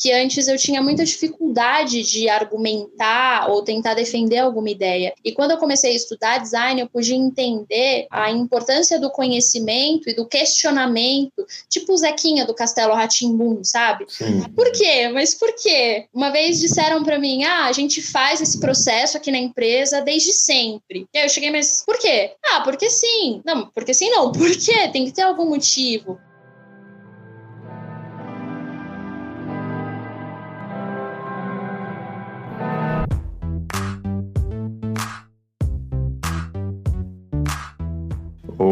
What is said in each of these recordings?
que antes eu tinha muita dificuldade de argumentar ou tentar defender alguma ideia. E quando eu comecei a estudar design, eu pude entender a importância do conhecimento e do questionamento, tipo o Zequinha do Castelo Ratimbum, sabe? Sim. Por quê? Mas por quê? Uma vez disseram para mim: "Ah, a gente faz esse processo aqui na empresa desde sempre". E aí eu cheguei, mas por quê? Ah, porque sim. Não, porque sim não. Por quê? Tem que ter algum motivo.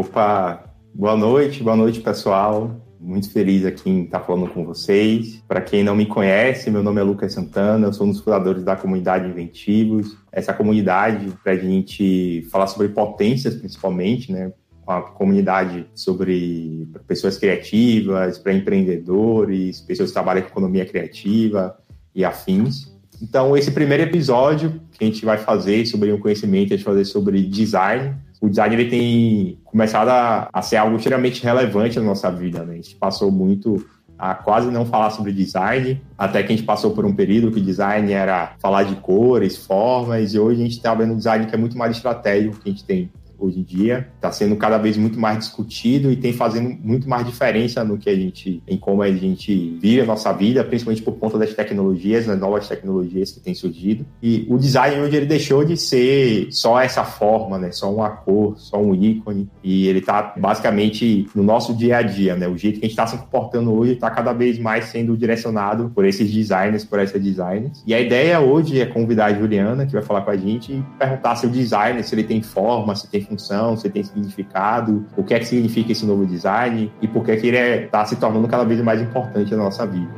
Opa, boa noite, boa noite pessoal. Muito feliz aqui em estar falando com vocês. Para quem não me conhece, meu nome é Lucas Santana, eu sou um dos fundadores da comunidade Inventivos. Essa comunidade para a gente falar sobre potências, principalmente, né? Uma comunidade sobre pessoas criativas, para empreendedores, pessoas que trabalham com economia criativa e afins. Então, esse primeiro episódio que a gente vai fazer sobre o conhecimento, a gente vai fazer sobre design, o design ele tem começado a, a, ser algo extremamente relevante na nossa vida. Né? A gente passou muito a quase não falar sobre design, até que a gente passou por um período que design era falar de cores, formas, e hoje a gente está vendo um design que é muito mais estratégico que a gente tem hoje em dia, está sendo cada vez muito mais discutido e tem fazendo muito mais diferença no que a gente, em como a gente vive a nossa vida, principalmente por conta das tecnologias, das novas tecnologias que têm surgido. E o design hoje ele deixou de ser só essa forma, né? Só uma cor, só um ícone. E ele está basicamente no nosso dia a dia, né? O jeito que a gente está se comportando hoje está cada vez mais sendo direcionado por esses designers, por essas designers. E a ideia hoje é convidar a Juliana, que vai falar com a gente, e perguntar se o designer, se ele tem forma, se tem função, se tem significado, o que é que significa esse novo design e por que, é que ele está é, tá se tornando cada vez mais importante na nossa vida.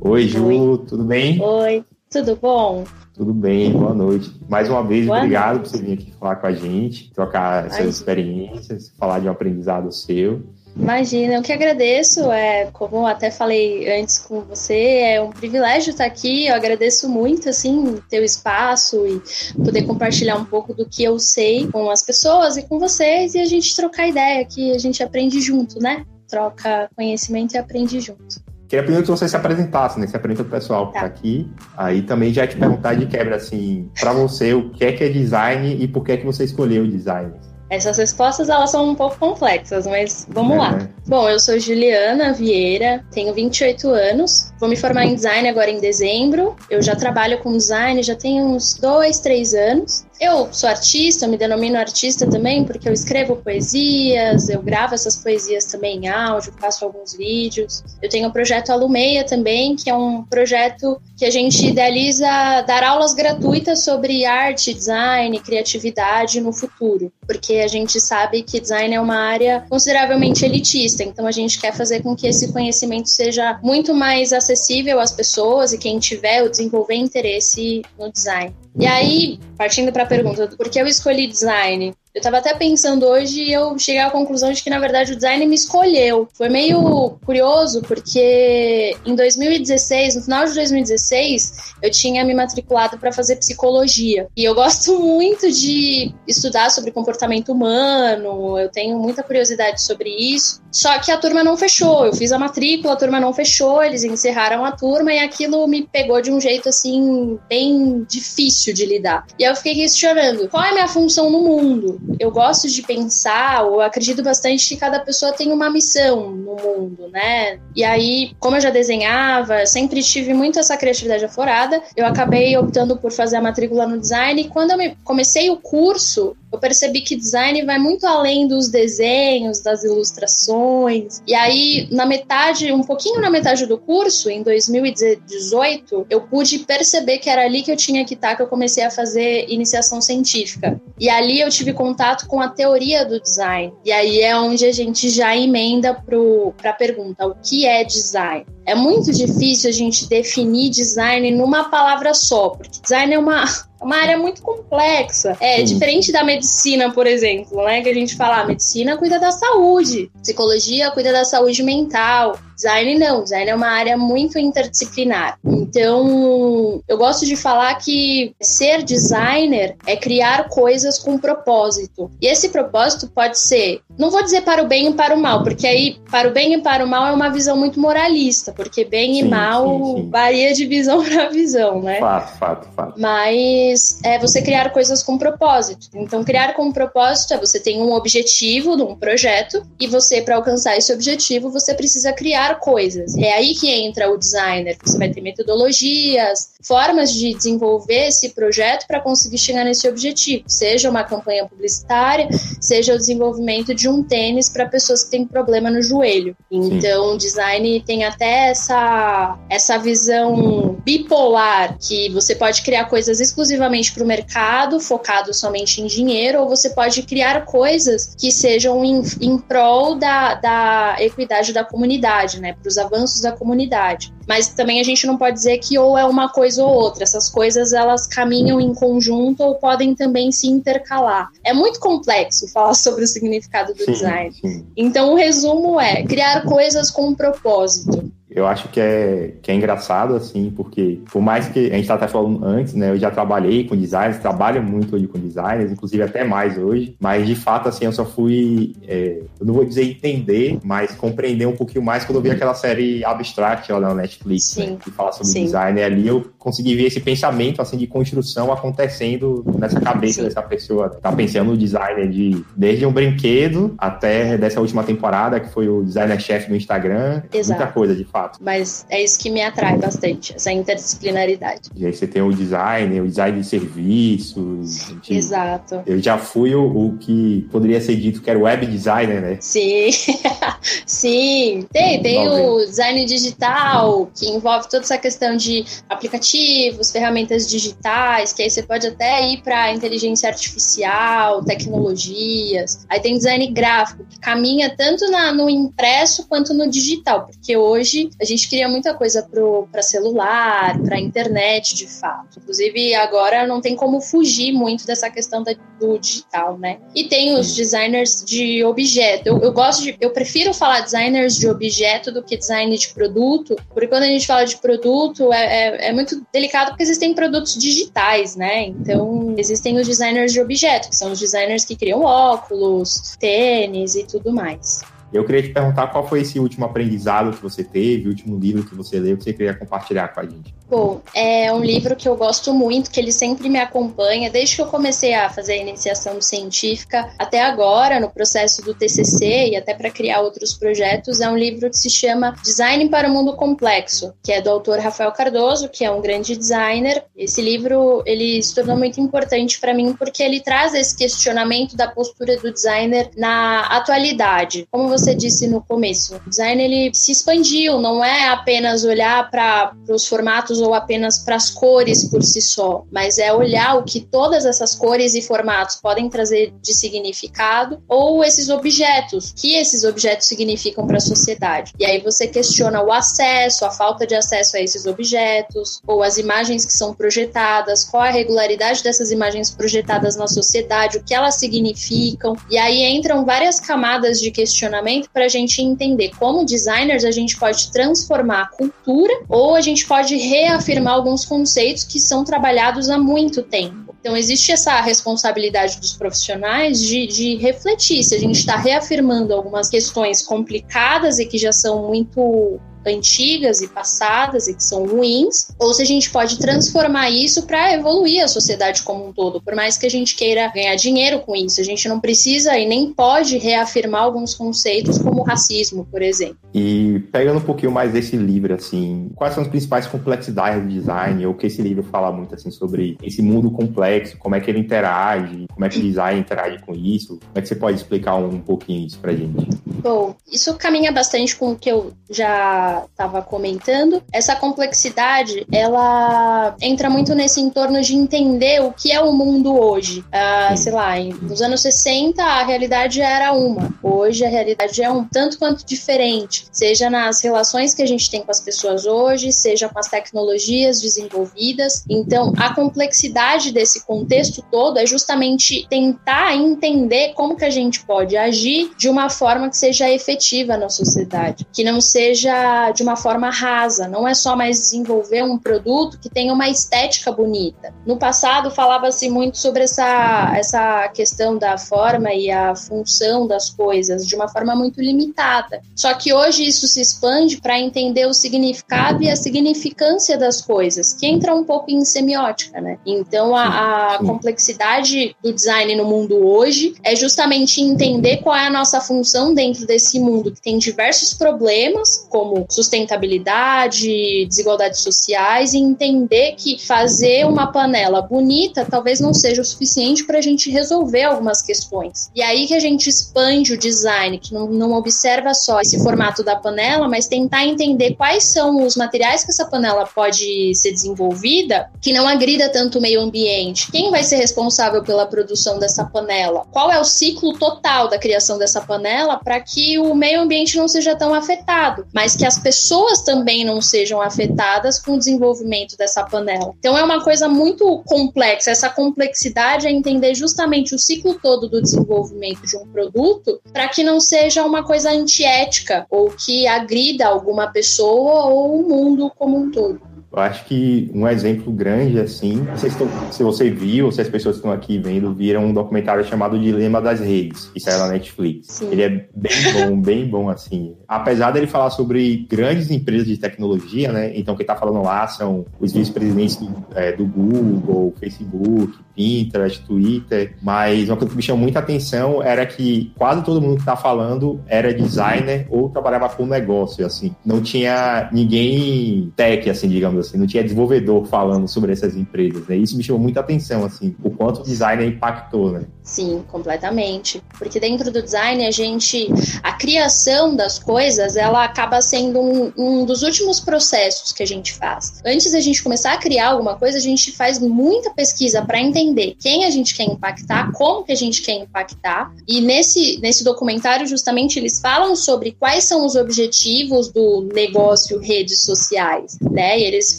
Oi, Ju, Oi. tudo bem? Oi, tudo bom? Tudo bem, boa noite. Mais uma vez, boa obrigado noite. por você vir aqui falar com a gente, trocar suas experiências, falar de um aprendizado seu. Imagina, eu que agradeço, é, como até falei antes com você, é um privilégio estar aqui, eu agradeço muito, assim, ter o espaço e poder compartilhar um pouco do que eu sei com as pessoas e com vocês e a gente trocar ideia, que a gente aprende junto, né? Troca conhecimento e aprende junto. Queria primeiro que você se apresentasse, né? Se apresenta o pessoal que tá. tá aqui. Aí também já te perguntar de quebra, assim, para você, o que é que é design e por que é que você escolheu o design? Essas respostas elas são um pouco complexas, mas vamos é. lá. Bom, eu sou Juliana Vieira, tenho 28 anos, vou me formar em design agora em dezembro. Eu já trabalho com design já tem uns dois, três anos. Eu sou artista, me denomino artista também, porque eu escrevo poesias, eu gravo essas poesias também em áudio, faço alguns vídeos. Eu tenho o projeto Alumeia também, que é um projeto que a gente idealiza dar aulas gratuitas sobre arte, design, criatividade no futuro, porque a gente sabe que design é uma área consideravelmente elitista, então a gente quer fazer com que esse conhecimento seja muito mais acessível às pessoas e quem tiver ou desenvolver interesse no design. E aí, partindo para pergunta, por que eu escolhi design? Eu estava até pensando hoje e eu cheguei à conclusão de que, na verdade, o design me escolheu. Foi meio curioso, porque em 2016, no final de 2016, eu tinha me matriculado para fazer psicologia. E eu gosto muito de estudar sobre comportamento humano, eu tenho muita curiosidade sobre isso. Só que a turma não fechou. Eu fiz a matrícula, a turma não fechou, eles encerraram a turma e aquilo me pegou de um jeito assim, bem difícil de lidar. E aí eu fiquei questionando: qual é a minha função no mundo? Eu gosto de pensar, ou acredito bastante que cada pessoa tem uma missão no mundo, né? E aí, como eu já desenhava, sempre tive muito essa criatividade aflorada, eu acabei optando por fazer a matrícula no design. E quando eu comecei o curso, eu percebi que design vai muito além dos desenhos, das ilustrações. E aí, na metade, um pouquinho na metade do curso, em 2018, eu pude perceber que era ali que eu tinha que estar, que eu comecei a fazer iniciação científica. E ali eu tive contato com a teoria do design. E aí é onde a gente já emenda para a pergunta: o que é design? É muito difícil a gente definir design numa palavra só, porque design é uma É uma área muito complexa. É Sim. diferente da medicina, por exemplo, né? Que a gente fala, ah, medicina cuida da saúde, psicologia cuida da saúde mental, Design não, design é uma área muito interdisciplinar. Então, eu gosto de falar que ser designer é criar coisas com propósito. E esse propósito pode ser, não vou dizer para o bem e para o mal, porque aí para o bem e para o mal é uma visão muito moralista, porque bem sim, e mal sim, sim. varia de visão para visão, né? Fato, fato, fato. Mas é você criar coisas com propósito. Então, criar com propósito é você tem um objetivo de um projeto e você para alcançar esse objetivo, você precisa criar coisas. É aí que entra o designer. Você vai ter metodologias, formas de desenvolver esse projeto para conseguir chegar nesse objetivo, seja uma campanha publicitária, seja o desenvolvimento de um tênis para pessoas que têm problema no joelho. Então, o design tem até essa, essa visão bipolar, que você pode criar coisas exclusivamente para o mercado, focado somente em dinheiro, ou você pode criar coisas que sejam em, em prol da, da equidade da comunidade, né, para os avanços da comunidade. Mas também a gente não pode dizer que ou é uma coisa ou outra. Essas coisas elas caminham em conjunto ou podem também se intercalar. É muito complexo falar sobre o significado do sim, design. Sim. Então o resumo é criar coisas com um propósito eu acho que é, que é engraçado, assim, porque por mais que a gente estava até falando antes, né, eu já trabalhei com designers, trabalho muito hoje com designers, inclusive até mais hoje, mas de fato, assim, eu só fui, é, eu não vou dizer entender, mas compreender um pouquinho mais quando eu vi aquela série Abstract lá na Netflix, né, que fala sobre Sim. design, e ali eu consegui ver esse pensamento, assim, de construção acontecendo nessa cabeça Sim. dessa pessoa, tá pensando no designer de, desde um brinquedo até dessa última temporada, que foi o designer-chefe do Instagram, Exato. muita coisa, de fato fato. Mas é isso que me atrai bastante, essa interdisciplinaridade. E aí você tem o design, o design de serviços. De... Exato. Eu já fui o, o, que poderia ser dito que era web designer, né? Sim, sim. Tem, tem o design digital, que envolve toda essa questão de aplicativos, ferramentas digitais, que aí você pode até ir para inteligência artificial, tecnologias. Aí tem design gráfico, que caminha tanto na, no impresso quanto no digital, porque hoje a gente cria muita coisa para celular, para internet, de fato. Inclusive, agora não tem como fugir muito dessa questão da, do digital, né? E tem os designers de objeto. Eu, eu gosto de, eu prefiro falar designers de objeto do que design de produto, porque quando a gente fala de produto é, é, é muito delicado porque existem produtos digitais, né? Então, existem os designers de objeto, que são os designers que criam óculos, tênis e tudo mais. Eu queria te perguntar qual foi esse último aprendizado que você teve, o último livro que você leu, que você queria compartilhar com a gente. Bom, é um livro que eu gosto muito, que ele sempre me acompanha, desde que eu comecei a fazer a iniciação científica até agora, no processo do TCC e até para criar outros projetos. É um livro que se chama Design para o Mundo Complexo, que é do autor Rafael Cardoso, que é um grande designer. Esse livro ele se tornou muito importante para mim porque ele traz esse questionamento da postura do designer na atualidade. Como você disse no começo, o design ele se expandiu, não é apenas olhar para os formatos ou apenas para as cores por si só, mas é olhar o que todas essas cores e formatos podem trazer de significado ou esses objetos, que esses objetos significam para a sociedade. E aí você questiona o acesso, a falta de acesso a esses objetos, ou as imagens que são projetadas, qual a regularidade dessas imagens projetadas na sociedade, o que elas significam. E aí entram várias camadas de questionamento para a gente entender como designers a gente pode transformar a cultura ou a gente pode reafirmar alguns conceitos que são trabalhados há muito tempo. Então, existe essa responsabilidade dos profissionais de, de refletir se a gente está reafirmando algumas questões complicadas e que já são muito antigas e passadas e que são ruins, ou se a gente pode transformar isso para evoluir a sociedade como um todo. Por mais que a gente queira ganhar dinheiro com isso, a gente não precisa e nem pode reafirmar alguns conceitos como racismo, por exemplo. E pegando um pouquinho mais desse livro, assim, quais são as principais complexidades do design, ou que esse livro fala muito assim sobre esse mundo complexo, como é que ele interage, como é que o design interage com isso? Como é que você pode explicar um pouquinho isso pra gente? Bom, isso caminha bastante com o que eu já estava comentando, essa complexidade ela entra muito nesse entorno de entender o que é o mundo hoje. Ah, sei lá, nos anos 60 a realidade era uma, hoje a realidade é um tanto quanto diferente, seja nas relações que a gente tem com as pessoas hoje, seja com as tecnologias desenvolvidas. Então, a complexidade desse contexto todo é justamente tentar entender como que a gente pode agir de uma forma que seja efetiva na sociedade, que não seja de uma forma rasa, não é só mais desenvolver um produto que tenha uma estética bonita. No passado falava-se muito sobre essa, essa questão da forma e a função das coisas de uma forma muito limitada. Só que hoje isso se expande para entender o significado e a significância das coisas, que entra um pouco em semiótica, né? Então a, a complexidade do design no mundo hoje é justamente entender qual é a nossa função dentro desse mundo que tem diversos problemas, como sustentabilidade, desigualdades sociais, e entender que fazer uma panela bonita talvez não seja o suficiente para a gente resolver algumas questões. E aí que a gente expande o design, que não, não observa só esse formato da panela, mas tentar entender quais são os materiais que essa panela pode ser desenvolvida que não agrida tanto o meio ambiente. Quem vai ser responsável pela produção dessa panela? Qual é o ciclo total da criação dessa panela para que o meio ambiente não seja tão afetado, mas que as pessoas também não sejam afetadas com o desenvolvimento dessa panela. Então é uma coisa muito complexa. Essa complexidade é entender justamente o ciclo todo do desenvolvimento de um produto para que não seja uma coisa antiética ou que agrida alguma pessoa ou o mundo como um todo. Eu acho que um exemplo grande, assim, sei se você viu, ou se as pessoas que estão aqui vendo, viram um documentário chamado Dilema das Redes, que saiu na Netflix. Sim. Ele é bem bom, bem bom, assim. Apesar dele falar sobre grandes empresas de tecnologia, né? Então, quem tá falando lá são os vice-presidentes do, é, do Google, Facebook, Pinterest, Twitter, mas uma coisa que me chamou muita atenção era que quase todo mundo que tá falando era designer ou trabalhava com negócio, assim. Não tinha ninguém tech, assim, digamos assim, não tinha desenvolvedor falando sobre essas empresas, né? Isso me chamou muita atenção, assim, o quanto o designer impactou, né? Sim, completamente. Porque dentro do design, a gente, a criação das coisas, ela acaba sendo um, um dos últimos processos que a gente faz. Antes da gente começar a criar alguma coisa, a gente faz muita pesquisa para entender quem a gente quer impactar, como que a gente quer impactar. E nesse, nesse documentário, justamente, eles falam sobre quais são os objetivos do negócio redes sociais, né? E eles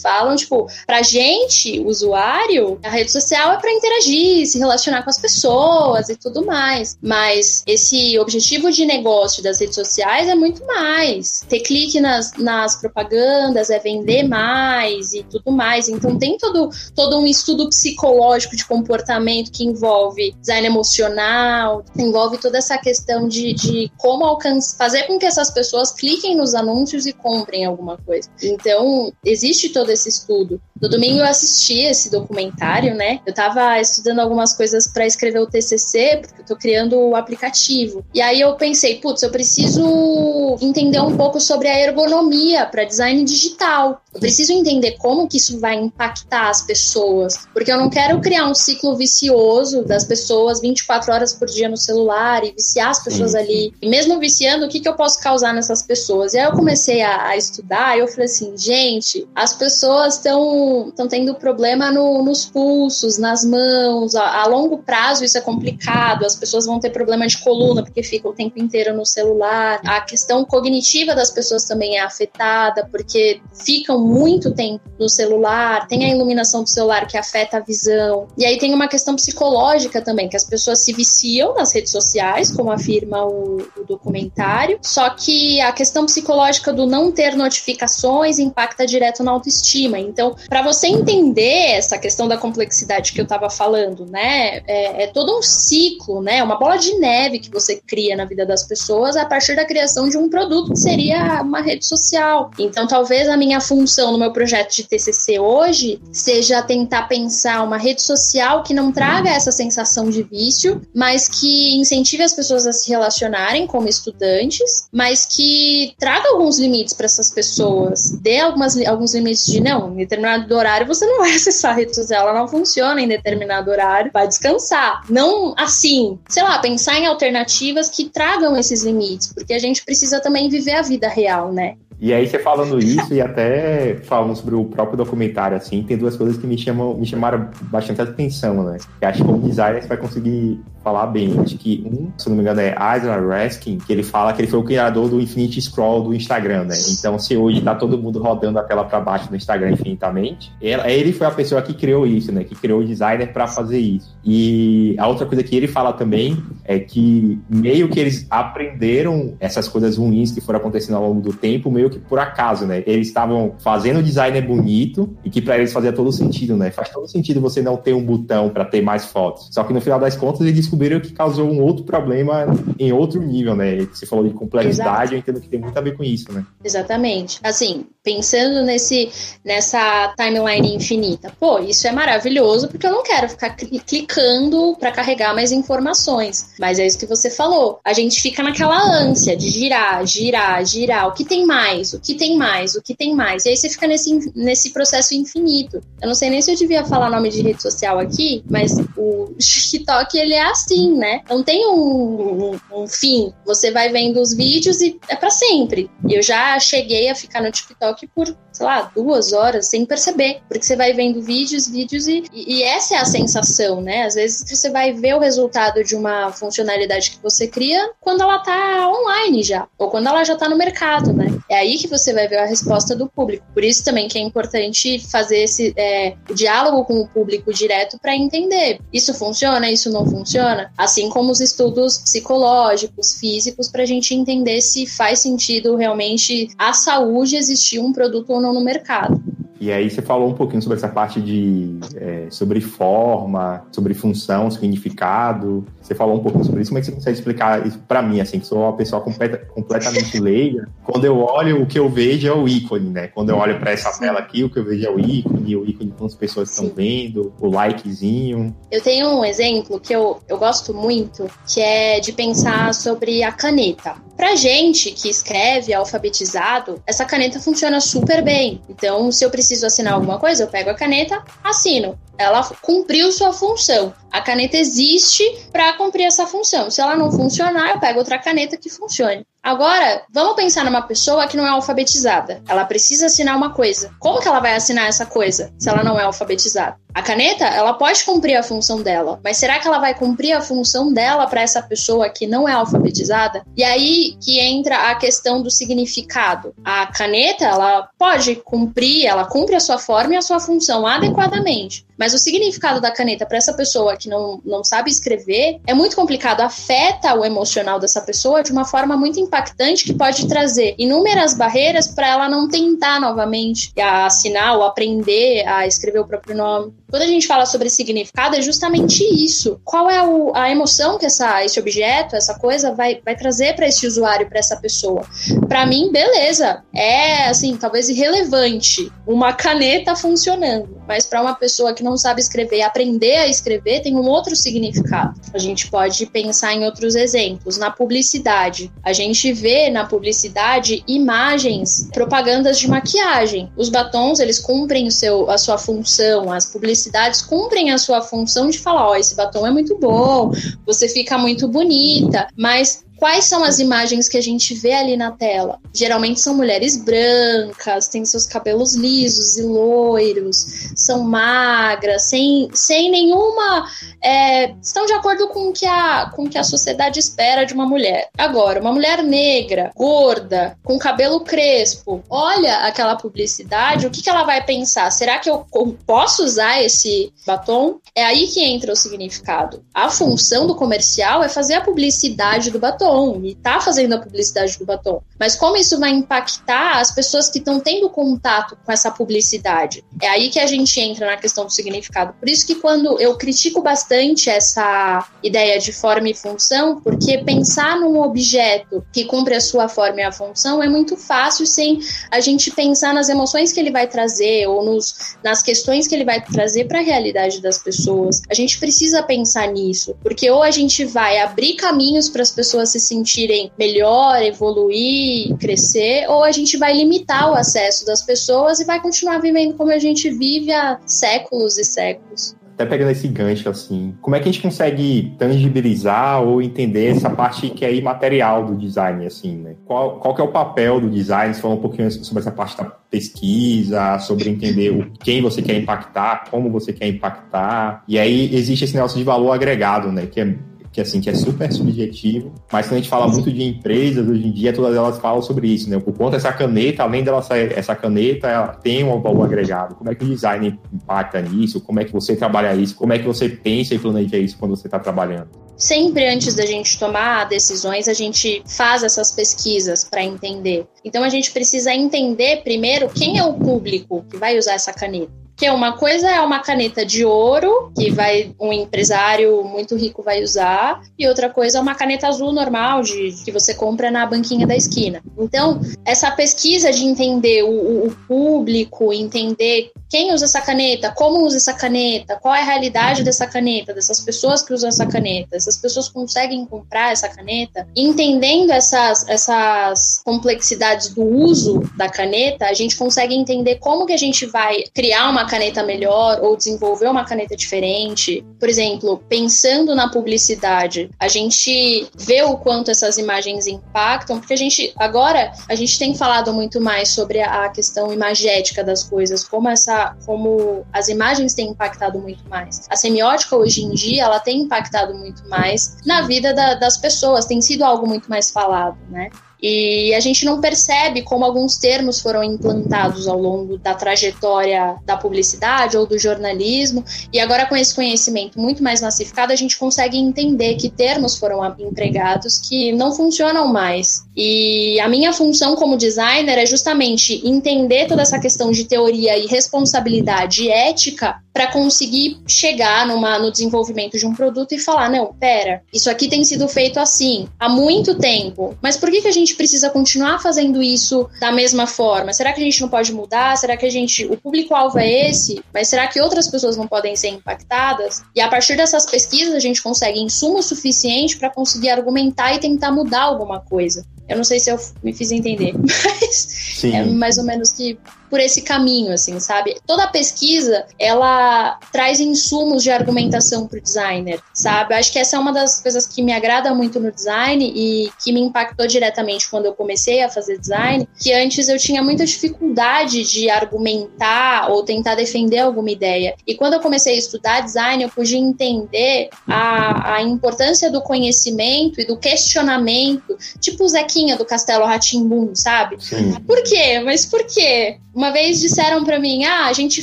falam, tipo, pra gente, usuário, a rede social é para interagir, se relacionar com as pessoas e tudo mais. Mas esse objetivo de negócio das redes sociais é muito mais. Ter clique nas, nas propagandas, é vender mais e tudo mais. Então tem todo, todo um estudo psicológico de comportamento que envolve design emocional, envolve toda essa questão de, de como alcançar, fazer com que essas pessoas cliquem nos anúncios e comprem alguma coisa. Então, existe todo esse estudo. No domingo eu assisti esse documentário, né? Eu tava estudando algumas coisas para escrever o TCC, porque eu tô criando o aplicativo. E aí eu pensei, putz, eu preciso entender um pouco sobre a ergonomia para design digital. Eu preciso entender como que isso vai impactar as pessoas, porque eu não quero criar um ciclo vicioso das pessoas 24 horas por dia no celular e viciar as pessoas ali. E mesmo viciando, o que, que eu posso causar nessas pessoas? E aí eu comecei a, a estudar e eu falei assim, gente, as pessoas estão tendo problema no, nos pulsos, nas mãos, a, a longo prazo isso é complicado, as pessoas vão ter problema de coluna porque ficam o tempo inteiro no celular. A questão cognitiva das pessoas também é afetada porque ficam muito tempo no celular, tem a iluminação do celular que afeta a visão. E aí tem uma questão psicológica também, que as pessoas se viciam nas redes sociais, como afirma o, o documentário, só que a questão psicológica do não ter notificações impacta direto na autoestima. Então, para você entender essa questão da complexidade que eu estava falando, né, é, é, todo um ciclo, né, uma bola de neve que você cria na vida das pessoas a partir da criação de um produto que seria uma rede social. Então, talvez a minha função no meu projeto de TCC hoje seja tentar pensar uma rede social que não traga essa sensação de vício, mas que incentive as pessoas a se relacionarem como estudantes, mas que traga alguns limites para essas pessoas, dê algumas, alguns limites de não, em determinado horário você não vai acessar a rede social, ela não funciona em determinado horário, vai descansar. Não assim, sei lá, pensar em alternativas que tragam esses limites, porque a gente precisa também viver a vida real, né? E aí você falando isso e até falando sobre o próprio documentário, assim, tem duas coisas que me chamam, me chamaram bastante atenção, né? Que acho que como designer você vai conseguir falar bem. Acho que um, se não me engano, é Isaac Raskin, que ele fala que ele foi o criador do Infinite Scroll do Instagram, né? Então, se hoje tá todo mundo rodando a tela para baixo no Instagram infinitamente, ele foi a pessoa que criou isso, né? Que criou o designer para fazer isso. E a outra coisa que ele fala também é que meio que eles aprenderam essas coisas ruins que foram acontecendo ao longo do tempo, meio que por acaso, né? Eles estavam fazendo o designer bonito e que para eles fazia todo sentido, né? Faz todo sentido você não ter um botão para ter mais fotos. Só que no final das contas eles descobriram que causou um outro problema em outro nível, né? Você falou de complexidade, Exato. eu entendo que tem muito a ver com isso, né? Exatamente. Assim, pensando nesse, nessa timeline infinita, pô, isso é maravilhoso porque eu não quero ficar clicando para carregar mais informações. Mas é isso que você falou. A gente fica naquela ânsia de girar, girar, girar. O que tem mais? O que tem mais? O que tem mais? E aí você fica nesse, nesse processo infinito. Eu não sei nem se eu devia falar nome de rede social aqui, mas o TikTok ele é assim, né? Não tem um, um, um fim. Você vai vendo os vídeos e é para sempre. Eu já cheguei a ficar no TikTok por, sei lá, duas horas sem perceber. Porque você vai vendo vídeos, vídeos e, e essa é a sensação, né? Às vezes você vai ver o resultado de uma funcionalidade que você cria quando ela tá online já. Ou quando ela já tá no mercado, né? É aí que você vai ver a resposta do público. Por isso também que é importante fazer esse é, diálogo com o público direto para entender. Isso funciona, isso não funciona assim como os estudos psicológicos, físicos, para a gente entender se faz sentido realmente a saúde existir um produto ou não no mercado. E aí você falou um pouquinho sobre essa parte de é, sobre forma, sobre função, significado. Você falou um pouquinho sobre isso. Como é que você consegue explicar isso para mim, assim, que sou uma pessoa completa, completamente leiga? Quando eu olho, o que eu vejo é o ícone, né? Quando eu olho para essa tela aqui, o que eu vejo é o ícone, o ícone quantas pessoas estão vendo, o likezinho. Eu tenho um exemplo que eu, eu gosto muito, que é de pensar sobre a caneta. Pra gente que escreve alfabetizado, essa caneta funciona super bem. Então, se eu preciso assinar alguma coisa, eu pego a caneta, assino. Ela cumpriu sua função. A caneta existe para cumprir essa função. Se ela não funcionar, eu pego outra caneta que funcione. Agora, vamos pensar numa pessoa que não é alfabetizada. Ela precisa assinar uma coisa. Como que ela vai assinar essa coisa se ela não é alfabetizada? A caneta, ela pode cumprir a função dela, mas será que ela vai cumprir a função dela para essa pessoa que não é alfabetizada? E aí que entra a questão do significado. A caneta, ela pode cumprir, ela cumpre a sua forma e a sua função adequadamente. Mas o significado da caneta para essa pessoa que não, não sabe escrever é muito complicado, afeta o emocional dessa pessoa de uma forma muito impactante que pode trazer inúmeras barreiras para ela não tentar novamente assinar ou aprender a escrever o próprio nome. Quando a gente fala sobre significado, é justamente isso. Qual é o, a emoção que essa, esse objeto, essa coisa vai, vai trazer para esse usuário, para essa pessoa? Para mim, beleza. É, assim, talvez irrelevante uma caneta funcionando. Mas para uma pessoa que não sabe escrever, aprender a escrever tem um outro significado. A gente pode pensar em outros exemplos. Na publicidade, a gente vê na publicidade imagens, propagandas de maquiagem. Os batons, eles cumprem o seu, a sua função, as publicidades publicidades cumprem a sua função de falar: ó, oh, esse batom é muito bom, você fica muito bonita, mas Quais são as imagens que a gente vê ali na tela? Geralmente são mulheres brancas, têm seus cabelos lisos e loiros, são magras, sem, sem nenhuma. É, estão de acordo com o, que a, com que a sociedade espera de uma mulher. Agora, uma mulher negra, gorda, com cabelo crespo, olha aquela publicidade, o que, que ela vai pensar? Será que eu posso usar esse batom? É aí que entra o significado. A função do comercial é fazer a publicidade do batom batom e tá fazendo a publicidade do batom. Mas como isso vai impactar as pessoas que estão tendo contato com essa publicidade? É aí que a gente entra na questão do significado. Por isso que quando eu critico bastante essa ideia de forma e função, porque pensar num objeto que cumpre a sua forma e a função é muito fácil sem a gente pensar nas emoções que ele vai trazer ou nos, nas questões que ele vai trazer para a realidade das pessoas. A gente precisa pensar nisso, porque ou a gente vai abrir caminhos para as pessoas se se sentirem melhor, evoluir, crescer, ou a gente vai limitar o acesso das pessoas e vai continuar vivendo como a gente vive há séculos e séculos. até pegando esse gancho assim, como é que a gente consegue tangibilizar ou entender essa parte que é imaterial do design, assim, né? Qual, qual que é o papel do design? Você falou um pouquinho sobre essa parte da pesquisa, sobre entender o, quem você quer impactar, como você quer impactar. E aí existe esse negócio de valor agregado, né? Que é que assim que é super subjetivo, mas quando a gente fala muito de empresas hoje em dia, todas elas falam sobre isso, né? O quanto essa caneta, além dela sair, essa caneta, ela tem um valor agregado. Como é que o design impacta nisso? Como é que você trabalha isso? Como é que você pensa e planeja isso quando você está trabalhando? Sempre antes da gente tomar decisões, a gente faz essas pesquisas para entender. Então a gente precisa entender primeiro quem é o público que vai usar essa caneta. Que uma coisa é uma caneta de ouro, que vai um empresário muito rico vai usar, e outra coisa é uma caneta azul normal, de, que você compra na banquinha da esquina. Então, essa pesquisa de entender o, o público, entender quem usa essa caneta, como usa essa caneta, qual é a realidade dessa caneta, dessas pessoas que usam essa caneta, essas pessoas conseguem comprar essa caneta, entendendo essas, essas complexidades do uso da caneta, a gente consegue entender como que a gente vai criar uma caneta melhor ou desenvolver uma caneta diferente. Por exemplo, pensando na publicidade, a gente vê o quanto essas imagens impactam, porque a gente agora a gente tem falado muito mais sobre a questão imagética das coisas, como essa como as imagens têm impactado muito mais. A semiótica hoje em dia ela tem impactado muito mais na vida da, das pessoas, tem sido algo muito mais falado, né? E a gente não percebe como alguns termos foram implantados ao longo da trajetória da publicidade ou do jornalismo. E agora, com esse conhecimento muito mais massificado, a gente consegue entender que termos foram empregados que não funcionam mais. E a minha função como designer é justamente entender toda essa questão de teoria e responsabilidade ética para conseguir chegar numa, no desenvolvimento de um produto e falar: não, pera, isso aqui tem sido feito assim há muito tempo, mas por que, que a gente precisa continuar fazendo isso da mesma forma? Será que a gente não pode mudar? Será que a gente. O público-alvo é esse, mas será que outras pessoas não podem ser impactadas? E a partir dessas pesquisas, a gente consegue insumo suficiente para conseguir argumentar e tentar mudar alguma coisa. Eu não sei se eu me fiz entender, mas Sim. é mais ou menos que por esse caminho, assim, sabe? Toda pesquisa, ela traz insumos de argumentação para o designer, sabe? Eu acho que essa é uma das coisas que me agrada muito no design e que me impactou diretamente quando eu comecei a fazer design, que antes eu tinha muita dificuldade de argumentar ou tentar defender alguma ideia. E quando eu comecei a estudar design, eu pude entender a, a importância do conhecimento e do questionamento, tipo o Zequinha do Castelo Ratimbum, sabe? Sim. Por quê? Mas por quê? Uma vez disseram para mim: ah, a gente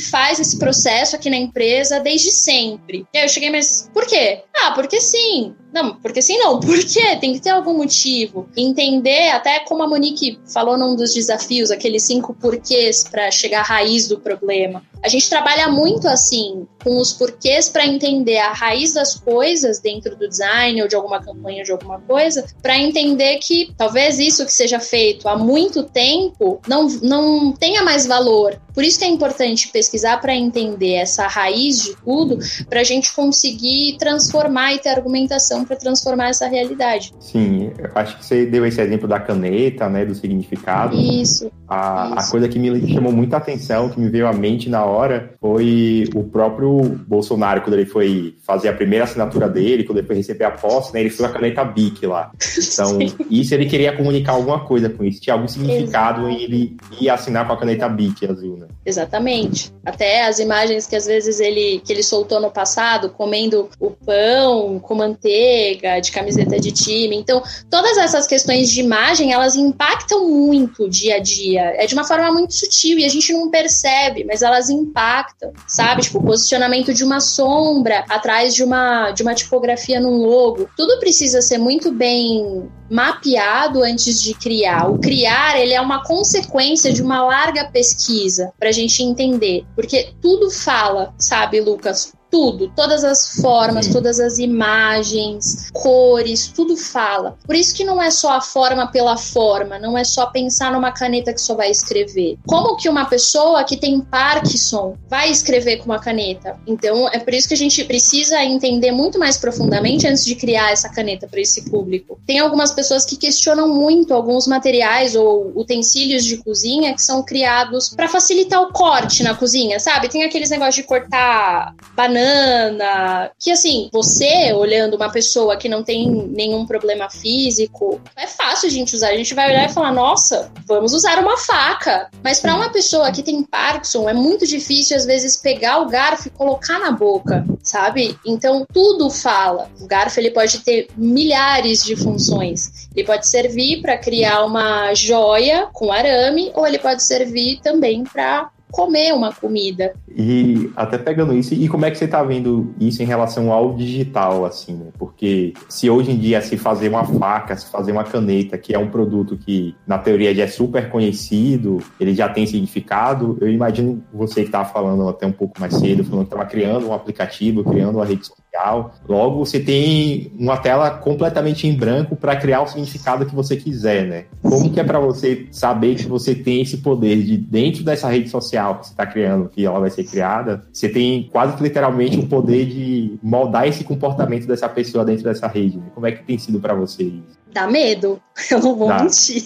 faz esse processo aqui na empresa desde sempre. E aí eu cheguei, mas por quê? Ah, porque sim. Não, porque sim, não. Por quê? Tem que ter algum motivo. Entender, até como a Monique falou num dos desafios, aqueles cinco porquês para chegar à raiz do problema. A gente trabalha muito assim, com os porquês para entender a raiz das coisas dentro do design ou de alguma campanha de alguma coisa, para entender que talvez isso que seja feito há muito tempo não, não tenha mais valor. Por isso que é importante pesquisar para entender essa raiz de tudo, para a gente conseguir transformar e ter argumentação para transformar essa realidade. Sim, eu acho que você deu esse exemplo da caneta, né, do significado. Isso. A, isso. a coisa que me chamou muita atenção, que me veio à mente na hora, foi o próprio Bolsonaro, quando ele foi fazer a primeira assinatura dele, quando ele foi receber a posse, né, ele foi a caneta BIC lá. Então, Sim. isso ele queria comunicar alguma coisa com isso, tinha algum significado Exato. em ele ir assinar com a caneta BIC azul, né? Exatamente. Até as imagens que às vezes ele que ele soltou no passado, comendo o pão com manteiga, de camiseta de time. Então, todas essas questões de imagem, elas impactam muito o dia a dia. É de uma forma muito sutil e a gente não percebe, mas elas impactam, sabe? Tipo, o posicionamento de uma sombra atrás de uma de uma tipografia num logo. Tudo precisa ser muito bem mapeado antes de criar. O criar, ele é uma consequência de uma larga pesquisa para a gente entender, porque tudo fala, sabe, Lucas? Tudo, todas as formas, Sim. todas as imagens, cores, tudo fala. Por isso que não é só a forma pela forma, não é só pensar numa caneta que só vai escrever. Como que uma pessoa que tem Parkinson vai escrever com uma caneta? Então, é por isso que a gente precisa entender muito mais profundamente antes de criar essa caneta para esse público. Tem algumas pessoas que questionam muito alguns materiais ou utensílios de cozinha que são criados para facilitar o corte na cozinha, sabe? Tem aqueles negócios de cortar banana banana, que assim, você olhando uma pessoa que não tem nenhum problema físico, é fácil a gente usar. A gente vai olhar e falar, nossa, vamos usar uma faca. Mas para uma pessoa que tem Parkinson, é muito difícil às vezes pegar o garfo e colocar na boca, sabe? Então tudo fala. O garfo ele pode ter milhares de funções. Ele pode servir para criar uma joia com arame ou ele pode servir também para comer uma comida. E até pegando isso, e como é que você está vendo isso em relação ao digital, assim, né? Porque se hoje em dia se fazer uma faca, se fazer uma caneta, que é um produto que na teoria já é super conhecido, ele já tem significado, eu imagino você que estava falando até um pouco mais cedo, falando que estava criando um aplicativo, criando uma rede social. Logo, você tem uma tela completamente em branco para criar o significado que você quiser, né? Como que é para você saber que você tem esse poder de dentro dessa rede social que você está criando, que ela vai ser criada, você tem quase literalmente o poder de moldar esse comportamento dessa pessoa dentro dessa rede. Né? Como é que tem sido para você isso? Dá medo, eu não vou Dá. mentir.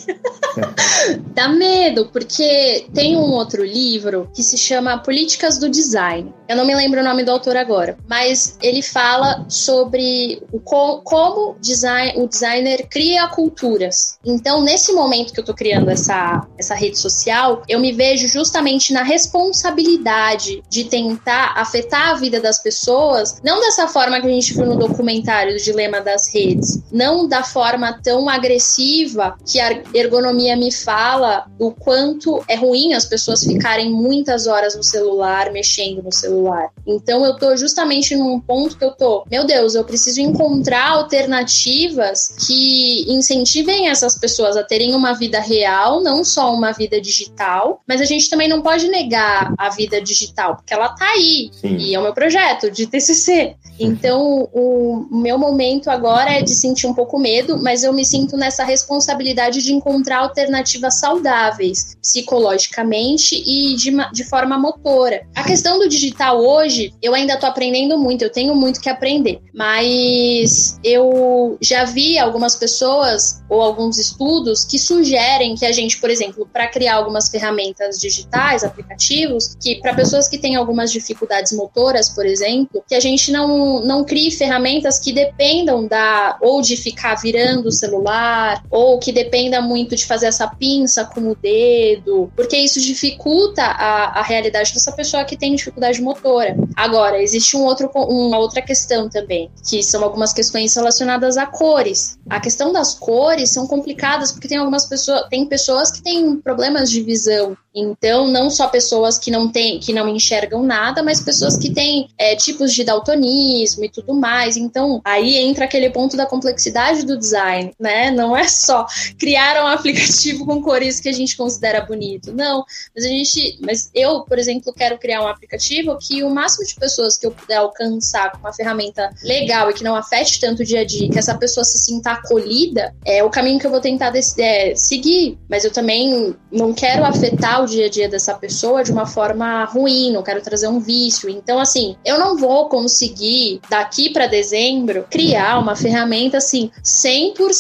Dá medo, porque tem um outro livro que se chama Políticas do Design. Eu não me lembro o nome do autor agora, mas ele fala sobre o co como design, o designer cria culturas. Então, nesse momento que eu tô criando essa, essa rede social, eu me vejo justamente na responsabilidade de tentar afetar a vida das pessoas, não dessa forma que a gente viu no documentário do Dilema das Redes, não da forma tão agressiva que a ergonomia me fala o quanto é ruim as pessoas ficarem muitas horas no celular, mexendo no celular. Então eu tô justamente num ponto que eu tô, meu Deus, eu preciso encontrar alternativas que incentivem essas pessoas a terem uma vida real, não só uma vida digital, mas a gente também não pode negar a vida digital, porque ela tá aí. Sim. E é o meu projeto de TCC. Então, o meu momento agora é de sentir um pouco medo, mas eu me sinto nessa responsabilidade de encontrar alternativas saudáveis, psicologicamente e de, de forma motora. A questão do digital hoje, eu ainda tô aprendendo muito, eu tenho muito que aprender, mas eu já vi algumas pessoas ou alguns estudos que sugerem que a gente, por exemplo, para criar algumas ferramentas digitais, aplicativos, que para pessoas que têm algumas dificuldades motoras, por exemplo, que a gente não, não crie ferramentas que dependam da ou de ficar virando celular, ou que dependa muito de fazer essa pinça com o dedo, porque isso dificulta a, a realidade dessa pessoa que tem dificuldade motora. Agora, existe um outro, uma outra questão também, que são algumas questões relacionadas a cores. A questão das cores são complicadas porque tem algumas pessoas, tem pessoas que têm problemas de visão. Então, não só pessoas que não têm, que não enxergam nada, mas pessoas que têm é, tipos de daltonismo e tudo mais. Então, aí entra aquele ponto da complexidade do design, né? Não é só criar um aplicativo com cores que a gente considera bonito. Não, mas a gente, mas eu, por exemplo, quero criar um aplicativo que o máximo de pessoas que eu puder alcançar com uma ferramenta legal e que não afete tanto o dia a dia, que essa pessoa se sinta acolhida, é o caminho que eu vou tentar é, seguir. Mas eu também não quero afetar o dia a dia dessa pessoa de uma forma ruim, não quero trazer um vício. Então, assim, eu não vou conseguir daqui para dezembro criar uma ferramenta assim 100%,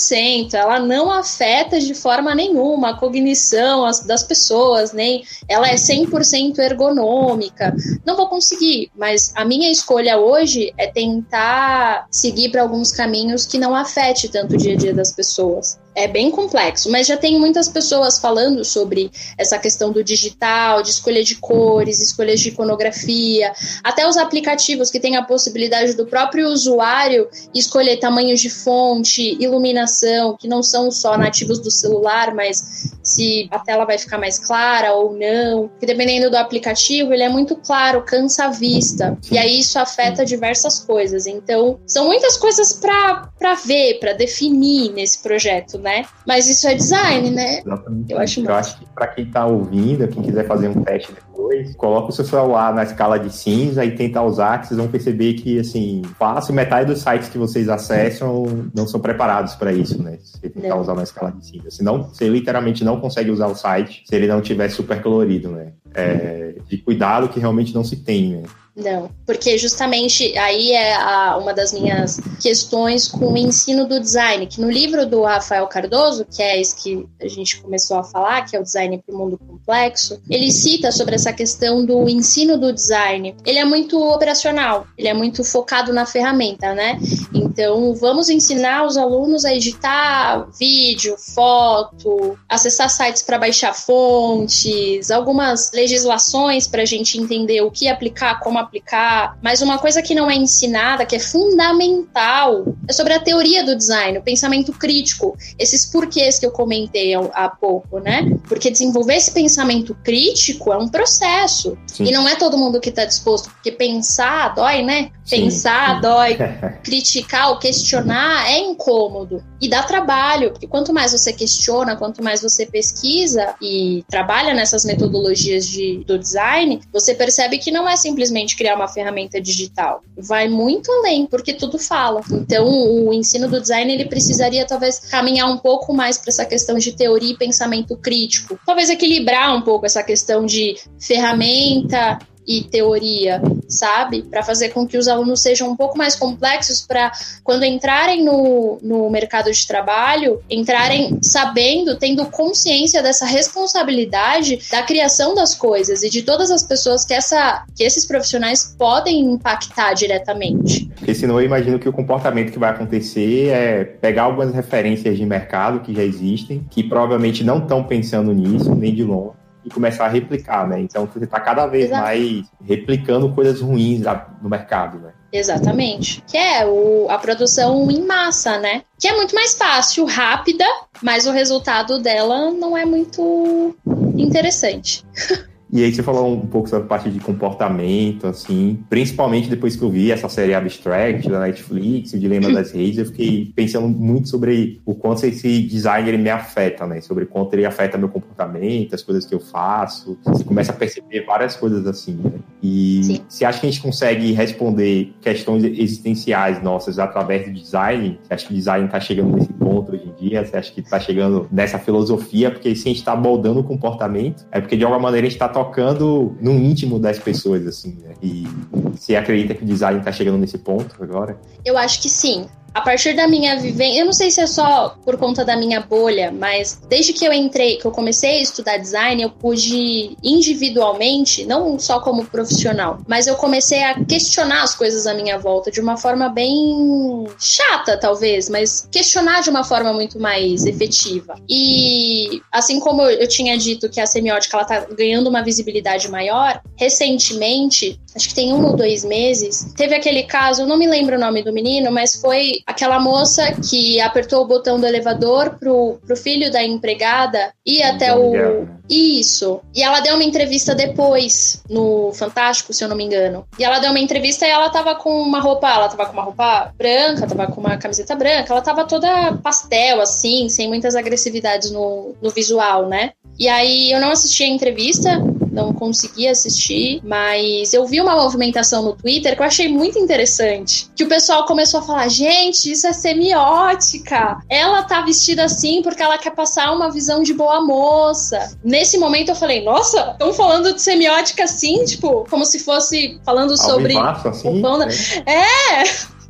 ela não afeta de forma nenhuma a cognição das pessoas, nem ela é 100% ergonômica. Não vou conseguir, mas a minha escolha hoje é tentar seguir para alguns caminhos que não afete tanto o dia a dia das pessoas é bem complexo, mas já tem muitas pessoas falando sobre essa questão do digital, de escolha de cores, escolhas de iconografia, até os aplicativos que têm a possibilidade do próprio usuário escolher tamanhos de fonte, iluminação, que não são só nativos do celular, mas se a tela vai ficar mais clara ou não. Porque dependendo do aplicativo, ele é muito claro, cansa a vista. E aí isso afeta diversas coisas. Então, são muitas coisas para ver, para definir nesse projeto, né? Mas isso é design, né? Exatamente. Eu acho, Eu acho que para quem está ouvindo, quem quiser fazer um teste depois, coloca o seu celular na escala de cinza e tenta usar, que vocês vão perceber que, assim, fácil, metade dos sites que vocês acessam não são preparados para isso, né? Se você tentar não. usar na escala de cinza. Senão, você literalmente não consegue usar o site se ele não tiver super colorido, né? é, de cuidado que realmente não se tem, né? Não, porque justamente aí é a, uma das minhas questões com o ensino do design, que no livro do Rafael Cardoso, que é esse que a gente começou a falar, que é o Design para o Mundo Complexo, ele cita sobre essa questão do ensino do design. Ele é muito operacional, ele é muito focado na ferramenta, né? Então, vamos ensinar os alunos a editar vídeo, foto, acessar sites para baixar fontes, algumas legislações para a gente entender o que aplicar, como aplicar. Mas uma coisa que não é ensinada, que é fundamental, é sobre a teoria do design, o pensamento crítico, esses porquês que eu comentei há pouco, né? Porque desenvolver esse pensamento crítico é um processo. Sim. E não é todo mundo que está disposto, porque pensar dói, né? Pensar sim. dói, criticar ou questionar é incômodo e dá trabalho, porque quanto mais você questiona, quanto mais você pesquisa e trabalha nessas metodologias de, do design, você percebe que não é simplesmente criar uma ferramenta digital. Vai muito além, porque tudo fala. Então, o ensino do design ele precisaria talvez caminhar um pouco mais para essa questão de teoria e pensamento crítico. Talvez equilibrar um pouco essa questão de ferramenta e teoria, sabe? Para fazer com que os alunos sejam um pouco mais complexos para quando entrarem no, no mercado de trabalho, entrarem sabendo, tendo consciência dessa responsabilidade da criação das coisas e de todas as pessoas que, essa, que esses profissionais podem impactar diretamente. Porque senão eu imagino que o comportamento que vai acontecer é pegar algumas referências de mercado que já existem, que provavelmente não estão pensando nisso, nem de longe e começar a replicar, né? Então você está cada vez Exato. mais replicando coisas ruins no mercado, né? Exatamente. Que é o, a produção em massa, né? Que é muito mais fácil, rápida, mas o resultado dela não é muito interessante. E aí você falou um pouco sobre a parte de comportamento, assim, principalmente depois que eu vi essa série Abstract da Netflix, o Dilema das Redes, eu fiquei pensando muito sobre o quanto esse design ele me afeta, né? Sobre quanto ele afeta meu comportamento, as coisas que eu faço. Você começa a perceber várias coisas assim, né? E Sim. você acha que a gente consegue responder questões existenciais nossas através do design? Você acha que o design está chegando nesse ponto hoje em dia? Você acha que está chegando nessa filosofia? Porque se a gente está moldando o comportamento, é porque de alguma maneira a gente está tocando no íntimo das pessoas, assim, né? E você acredita que o design está chegando nesse ponto agora? Eu acho que sim a partir da minha vivência, eu não sei se é só por conta da minha bolha, mas desde que eu entrei, que eu comecei a estudar design, eu pude individualmente, não só como profissional, mas eu comecei a questionar as coisas à minha volta de uma forma bem chata, talvez, mas questionar de uma forma muito mais efetiva. E assim como eu tinha dito que a semiótica ela tá ganhando uma visibilidade maior, recentemente, acho que tem um ou dois meses, teve aquele caso, não me lembro o nome do menino, mas foi aquela moça que apertou o botão do elevador pro, pro filho da empregada ir até o. Isso. E ela deu uma entrevista depois no Fantástico, se eu não me engano. E ela deu uma entrevista e ela tava com uma roupa. Ela tava com uma roupa branca, tava com uma camiseta branca, ela tava toda pastel, assim, sem muitas agressividades no, no visual, né? E aí eu não assisti a entrevista, não consegui assistir, mas eu vi uma movimentação no Twitter que eu achei muito interessante. Que o pessoal começou a falar: gente, isso é semiótica. Ela tá vestida assim porque ela quer passar uma visão de boa moça. Nesse momento eu falei: nossa, estão falando de semiótica assim, tipo, como se fosse falando sobre. assim, o pão da... é. é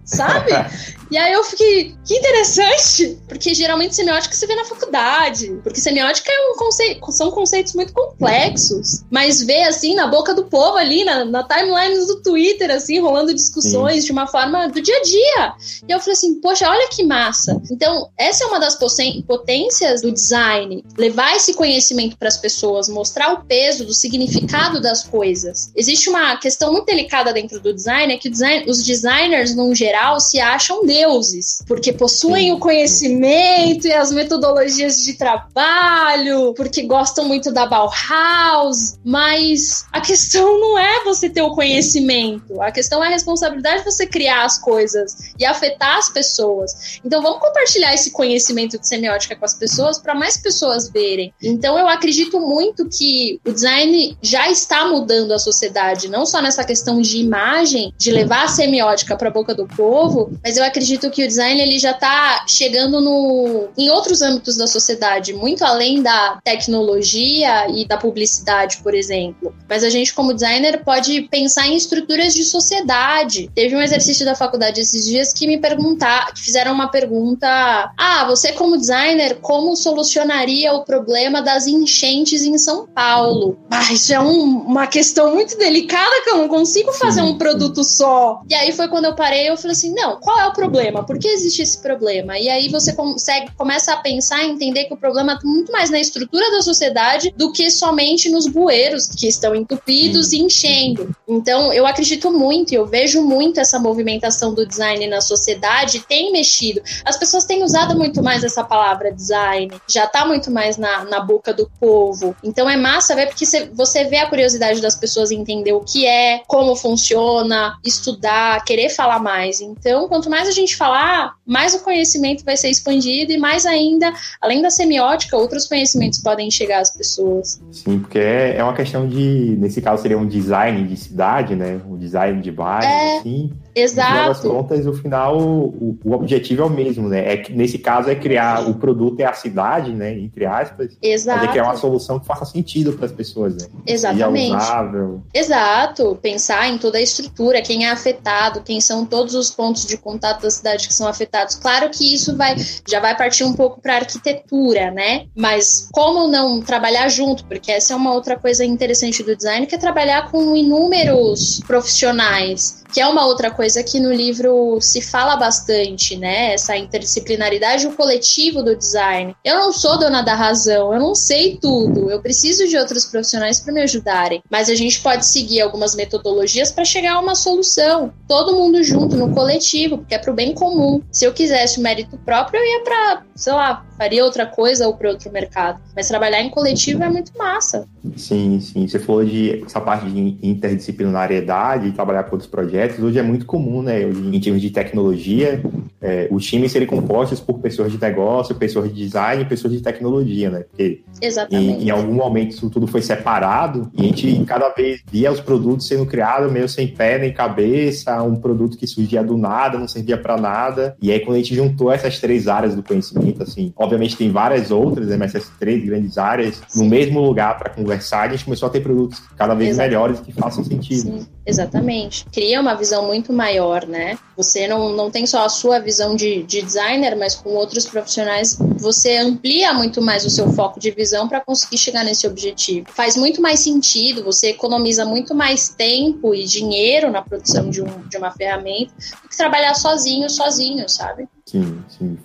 sabe? E aí eu fiquei, que interessante, porque geralmente semiótica se vê na faculdade, porque semiótica é um conceito, são conceitos muito complexos, mas vê assim na boca do povo ali, na, na timeline do Twitter, assim, rolando discussões Sim. de uma forma do dia a dia. E eu falei assim, poxa, olha que massa. Então, essa é uma das potências do design, levar esse conhecimento para as pessoas, mostrar o peso do significado das coisas. Existe uma questão muito delicada dentro do design, é que design, os designers, no geral, se acham Deus deuses, porque possuem Sim. o conhecimento e as metodologias de trabalho, porque gostam muito da Bauhaus, mas a questão não é você ter o conhecimento, a questão é a responsabilidade de você criar as coisas e afetar as pessoas. Então vamos compartilhar esse conhecimento de semiótica com as pessoas para mais pessoas verem. Então eu acredito muito que o design já está mudando a sociedade, não só nessa questão de imagem, de levar a semiótica para a boca do povo, povo, mas eu acredito que o design ele já está chegando no, em outros âmbitos da sociedade, muito além da tecnologia e da publicidade, por exemplo. Mas a gente, como designer, pode pensar em estruturas de sociedade. Teve um exercício da faculdade esses dias que me perguntar, que fizeram uma pergunta: Ah, você como designer, como solucionaria o problema das enchentes em São Paulo? Ah, isso é um, uma questão muito delicada que eu não consigo fazer um produto só. E aí foi quando eu parei, eu falei assim: não, qual é o problema? Por que existe esse problema? E aí você consegue, começa a pensar e entender que o problema está muito mais na estrutura da sociedade do que somente nos bueiros que estão entupidos e enchendo. Então, eu acredito muito, eu vejo muito essa movimentação do design na sociedade, tem mexido. As pessoas têm usado muito mais essa palavra design, já está muito mais na, na boca do povo. Então, é massa ver porque você vê a curiosidade das pessoas entender o que é, como funciona, estudar, querer falar mais. Então, quanto mais a gente falar, mais o conhecimento vai ser expandido e mais ainda, além da semiótica, outros conhecimentos podem chegar às pessoas. Sim, porque é, é uma questão de, nesse caso seria um design de cidade, né? Um design de bairro, é, assim. Exato. No final das contas, o final, o, o, objetivo é o mesmo, né? É que, nesse caso é criar o produto é a cidade, né? Entre aspas. Exato. Mas é criar uma solução que faça sentido para as pessoas, né? Exatamente. Usável. Exato. Pensar em toda a estrutura, quem é afetado, quem são todos os pontos de contato da cidade que são afetados. Claro que isso vai já vai partir um pouco para arquitetura, né? Mas como não trabalhar junto? Porque essa é uma outra coisa interessante do design, que é trabalhar com inúmeros profissionais que é uma outra coisa que no livro se fala bastante, né? Essa interdisciplinaridade, o coletivo do design. Eu não sou dona da razão, eu não sei tudo, eu preciso de outros profissionais para me ajudarem, mas a gente pode seguir algumas metodologias para chegar a uma solução, todo mundo junto no coletivo, porque é para o bem comum. Se eu quisesse o mérito próprio, eu ia para, sei lá, faria outra coisa ou para outro mercado. Mas trabalhar em coletivo é muito massa. Sim, sim. Você falou de essa parte de interdisciplinariedade, trabalhar com outros projetos. Hoje é muito comum, né? Em termos de tecnologia, é, os times serem compostos por pessoas de negócio, pessoas de design pessoas de tecnologia, né? Porque Exatamente. Em, em, algum momento isso tudo foi separado e a gente cada vez via os produtos sendo criados meio sem pé nem cabeça, um produto que surgia do nada, não servia para nada. E aí quando a gente juntou essas três áreas do conhecimento, assim, obviamente tem várias outras, né, mas essas três grandes áreas Sim. no mesmo lugar para conversar, a gente começou a ter produtos cada vez Exatamente. melhores que façam sentido. Sim. Exatamente. Cria uma visão muito maior, né? Você não, não tem só a sua visão de, de designer, mas com outros profissionais você amplia muito mais o seu foco de visão para conseguir chegar nesse objetivo. Faz muito mais sentido, você economiza muito mais tempo e dinheiro na produção de, um, de uma ferramenta do que trabalhar sozinho, sozinho, sabe? Sim, sim.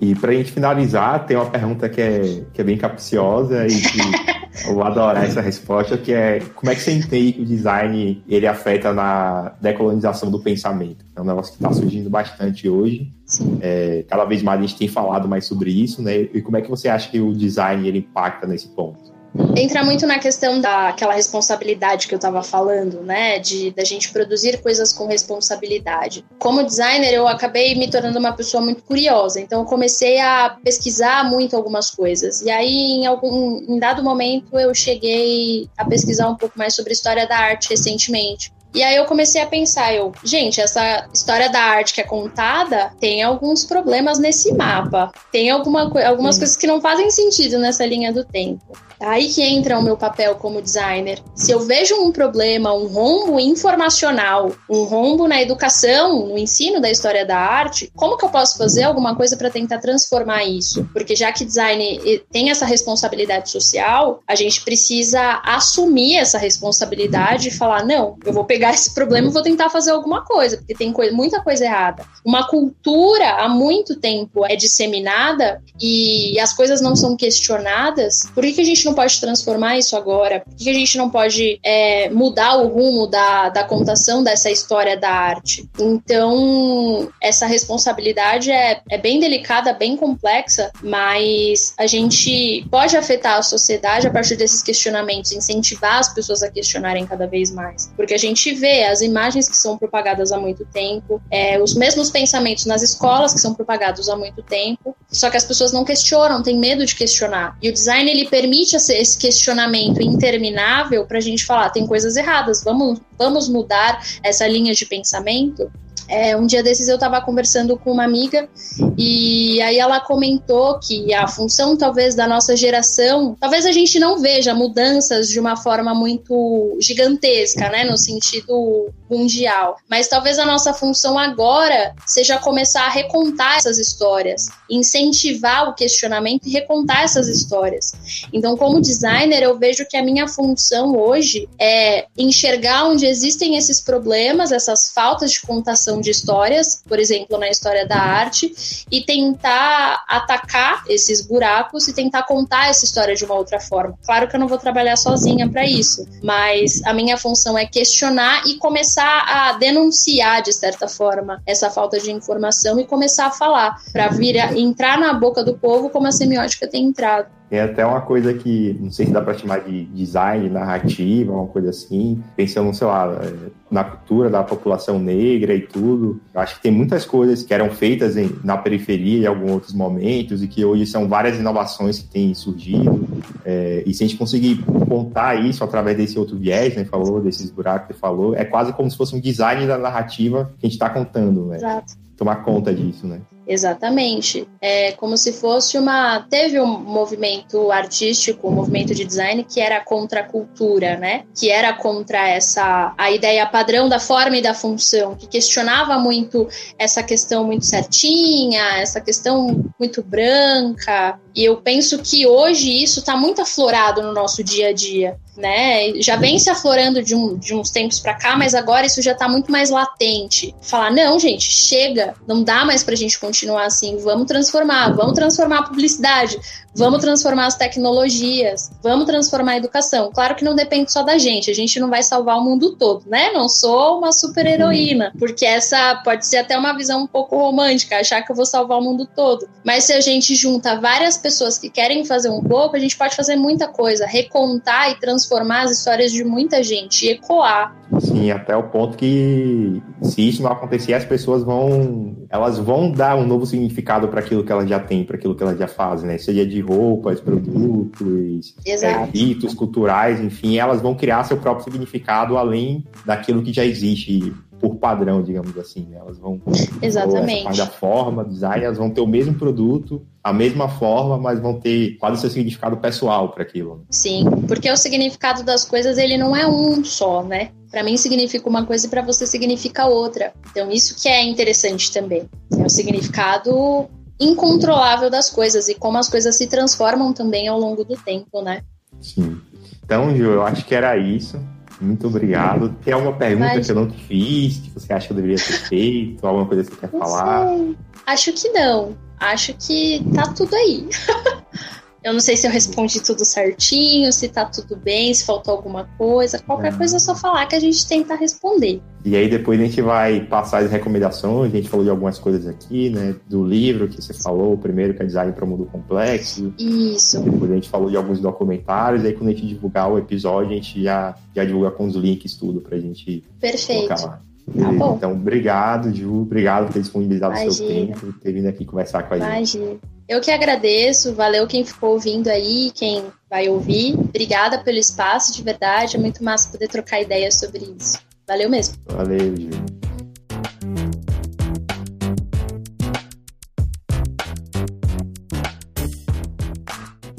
E para a gente finalizar, tem uma pergunta que é, que é bem capciosa e que eu vou adorar essa resposta, que é como é que você entende que o design ele afeta na decolonização do pensamento? É um negócio que está surgindo bastante hoje. É, cada vez mais a gente tem falado mais sobre isso, né? E como é que você acha que o design ele impacta nesse ponto? Entra muito na questão daquela responsabilidade que eu estava falando, né? De da gente produzir coisas com responsabilidade. Como designer, eu acabei me tornando uma pessoa muito curiosa, então eu comecei a pesquisar muito algumas coisas. E aí, em algum em dado momento, eu cheguei a pesquisar um pouco mais sobre a história da arte recentemente. E aí eu comecei a pensar, eu, gente, essa história da arte que é contada tem alguns problemas nesse mapa. Tem alguma, algumas coisas que não fazem sentido nessa linha do tempo. Aí que entra o meu papel como designer. Se eu vejo um problema, um rombo informacional, um rombo na educação, no ensino da história da arte, como que eu posso fazer alguma coisa para tentar transformar isso? Porque já que design tem essa responsabilidade social, a gente precisa assumir essa responsabilidade e falar: não, eu vou pegar esse problema e vou tentar fazer alguma coisa, porque tem coisa, muita coisa errada. Uma cultura há muito tempo é disseminada e as coisas não são questionadas. Por que, que a gente não pode transformar isso agora? Por que a gente não pode é, mudar o rumo da, da contação dessa história da arte? Então, essa responsabilidade é, é bem delicada, bem complexa, mas a gente pode afetar a sociedade a partir desses questionamentos, incentivar as pessoas a questionarem cada vez mais. Porque a gente vê as imagens que são propagadas há muito tempo, é, os mesmos pensamentos nas escolas que são propagados há muito tempo, só que as pessoas não questionam, têm medo de questionar. E o design ele permite esse questionamento interminável para a gente falar, tem coisas erradas, vamos, vamos mudar essa linha de pensamento. É, um dia desses eu estava conversando com uma amiga e aí ela comentou que a função talvez da nossa geração, talvez a gente não veja mudanças de uma forma muito gigantesca, né, no sentido mundial, mas talvez a nossa função agora seja começar a recontar essas histórias, incentivar o questionamento e recontar essas histórias. Então, como designer, eu vejo que a minha função hoje é enxergar onde existem esses problemas, essas faltas de contação de histórias, por exemplo, na história da arte, e tentar atacar esses buracos e tentar contar essa história de uma outra forma. Claro que eu não vou trabalhar sozinha para isso, mas a minha função é questionar e começar a denunciar de certa forma essa falta de informação e começar a falar para vir entrar na boca do povo como a semiótica tem entrado. Tem até uma coisa que, não sei se dá para chamar de design, narrativa, uma coisa assim, pensando, sei lá, na cultura da população negra e tudo. Eu acho que tem muitas coisas que eram feitas em, na periferia em alguns outros momentos e que hoje são várias inovações que têm surgido. É, e se a gente conseguir contar isso através desse outro viés, né, falou, desses buracos que falou, é quase como se fosse um design da narrativa que a gente está contando, né? Exato. Tomar conta disso, né? Exatamente. É como se fosse uma. Teve um movimento artístico, um movimento de design que era contra a cultura, né? Que era contra essa a ideia padrão da forma e da função, que questionava muito essa questão muito certinha, essa questão muito branca. E eu penso que hoje isso está muito aflorado no nosso dia a dia né? Já vem se aflorando de, um, de uns tempos para cá, mas agora isso já tá muito mais latente. Falar, não, gente, chega, não dá mais pra gente continuar assim, vamos transformar, vamos transformar a publicidade, vamos transformar as tecnologias, vamos transformar a educação. Claro que não depende só da gente, a gente não vai salvar o mundo todo, né? Não sou uma super heroína, porque essa pode ser até uma visão um pouco romântica, achar que eu vou salvar o mundo todo. Mas se a gente junta várias pessoas que querem fazer um pouco, a gente pode fazer muita coisa, recontar e transformar transformar as histórias de muita gente e ecoar. Sim, até o ponto que se isso não acontecer, as pessoas vão, elas vão dar um novo significado para aquilo que elas já têm, para aquilo que elas já fazem, né? Seja de roupas, produtos, é, ritos culturais, enfim, elas vão criar seu próprio significado além daquilo que já existe por padrão, digamos assim. Né? Elas vão. Exatamente. Essa da forma, design, elas vão ter o mesmo produto, a mesma forma, mas vão ter quase o seu significado pessoal para aquilo. Sim, porque o significado das coisas ele não é um só, né? Para mim significa uma coisa e para você significa outra. Então isso que é interessante também. É o significado incontrolável das coisas e como as coisas se transformam também ao longo do tempo, né? Sim. Então, Gil, eu acho que era isso. Muito obrigado. Tem alguma pergunta Mas... que eu não te fiz, que você acha que eu deveria ter feito? Alguma coisa que você quer não falar? Sei. Acho que não. Acho que tá tudo aí. Eu não sei se eu respondi tudo certinho, se tá tudo bem, se faltou alguma coisa. Qualquer é. coisa é só falar que a gente tenta responder. E aí depois a gente vai passar as recomendações. A gente falou de algumas coisas aqui, né? Do livro que você falou, o primeiro que é Design para o Mundo Complexo. Isso. Depois a gente falou de alguns documentários. Aí quando a gente divulgar o episódio, a gente já, já divulga com os links tudo pra gente Perfeito. colocar lá. Tá bom. Então, obrigado, Ju. Obrigado por ter disponibilizado o seu tempo, ter vindo aqui conversar com a Imagina. gente. Eu que agradeço, valeu quem ficou ouvindo aí, quem vai ouvir. Obrigada pelo espaço, de verdade. É muito massa poder trocar ideias sobre isso. Valeu mesmo. Valeu, Ju.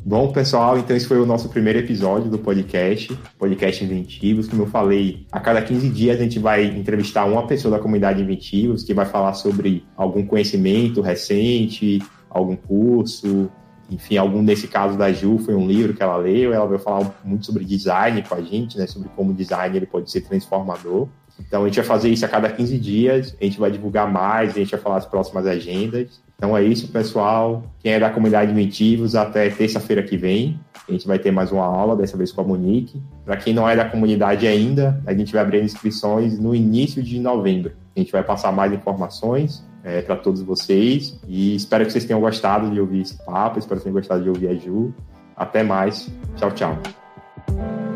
Bom, pessoal, então esse foi o nosso primeiro episódio do podcast, podcast Inventivos. Como eu falei, a cada 15 dias a gente vai entrevistar uma pessoa da comunidade Inventivos que vai falar sobre algum conhecimento recente, algum curso, enfim, algum nesse caso da Ju foi um livro que ela leu, ela vai falar muito sobre design com a gente, né, sobre como o design ele pode ser transformador. Então a gente vai fazer isso a cada 15 dias, a gente vai divulgar mais, a gente vai falar as próximas agendas. Então é isso, pessoal. Quem é da comunidade Inventivos, até terça-feira que vem, a gente vai ter mais uma aula, dessa vez com a Monique. Para quem não é da comunidade ainda, a gente vai abrir inscrições no início de novembro. A gente vai passar mais informações é, para todos vocês e espero que vocês tenham gostado de ouvir esse papo, espero que tenham gostado de ouvir a Ju. Até mais. Tchau, tchau.